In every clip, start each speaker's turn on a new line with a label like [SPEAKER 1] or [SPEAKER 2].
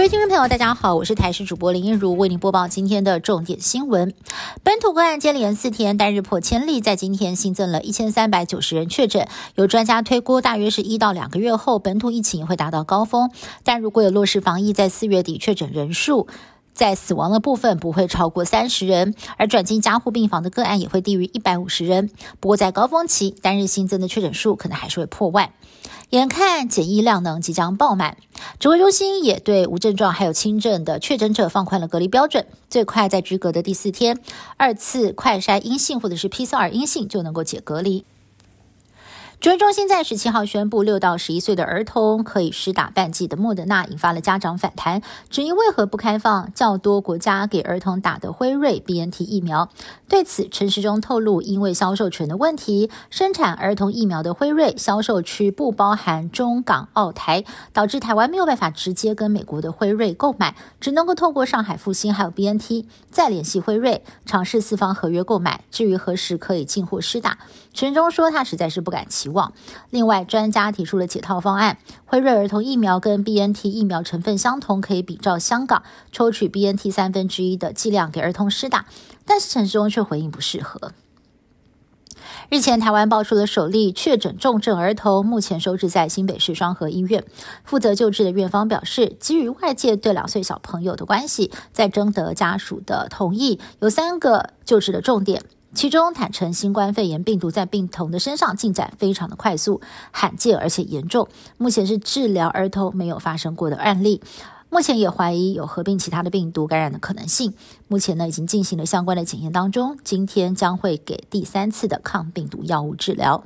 [SPEAKER 1] 各位听众朋友，大家好，我是台视主播林一如，为您播报今天的重点新闻。本土个案接连四天单日破千例，在今天新增了一千三百九十人确诊。有专家推估，大约是一到两个月后，本土疫情会达到高峰。但如果有落实防疫，在四月底确诊人数。在死亡的部分不会超过三十人，而转进加护病房的个案也会低于一百五十人。不过在高峰期，单日新增的确诊数可能还是会破万。眼看检疫量能即将爆满，指挥中心也对无症状还有轻症的确诊者放宽了隔离标准，最快在居隔的第四天，二次快筛阴性或者是 PCR 阴性就能够解隔离。指挥中心在十七号宣布，六到十一岁的儿童可以施打半剂的莫德纳，引发了家长反弹，质疑为何不开放较多国家给儿童打的辉瑞 BNT 疫苗。对此，陈时中透露，因为销售权的问题，生产儿童疫苗的辉瑞销售区不包含中港澳台，导致台湾没有办法直接跟美国的辉瑞购买，只能够透过上海复兴还有 BNT 再联系辉瑞，尝试四方合约购买。至于何时可以进货施打，陈中说他实在是不敢期。望。另外，专家提出了解套方案，辉瑞儿童疫苗跟 B N T 疫苗成分相同，可以比照香港抽取 B N T 三分之一的剂量给儿童施打。但是陈时中却回应不适合。日前，台湾爆出了首例确诊重症儿童，目前收治在新北市双河医院。负责救治的院方表示，基于外界对两岁小朋友的关系，在征得家属的同意，有三个救治的重点。其中坦诚新冠肺炎病毒在病童的身上进展非常的快速、罕见而且严重，目前是治疗儿童没有发生过的案例。目前也怀疑有合并其他的病毒感染的可能性。目前呢已经进行了相关的检验当中，今天将会给第三次的抗病毒药物治疗。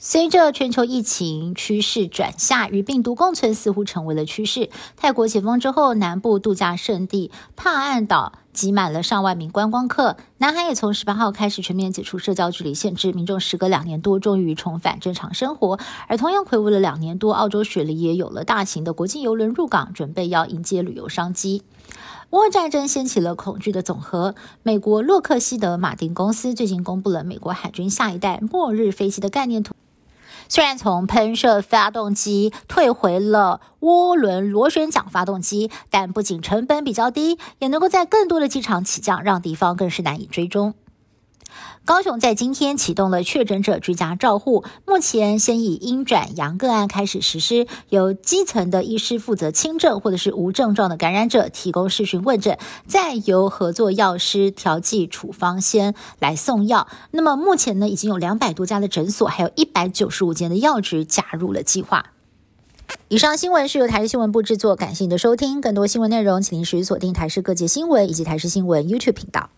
[SPEAKER 1] 随着全球疫情趋势转下，与病毒共存似乎成为了趋势。泰国解封之后，南部度假胜地帕岸岛挤满了上万名观光客。南海也从十八号开始全面解除社交距离限制，民众时隔两年多终于重返正常生活。而同样回味了两年多，澳洲雪梨也有了大型的国际游轮入港，准备要迎接旅游商机。俄乌战争掀起了恐惧的总和。美国洛克希德马丁公司最近公布了美国海军下一代末日飞机的概念图。虽然从喷射发动机退回了涡轮螺旋桨发动机，但不仅成本比较低，也能够在更多的机场起降，让敌方更是难以追踪。高雄在今天启动了确诊者居家照护，目前先以阴转阳个案开始实施，由基层的医师负责轻症或者是无症状的感染者提供视讯问诊，再由合作药师调剂处方先来送药。那么目前呢，已经有两百多家的诊所，还有一百九十五间的药局加入了计划。以上新闻是由台视新闻部制作，感谢您的收听。更多新闻内容，请您持续锁定台视各界新闻以及台视新闻 YouTube 频道。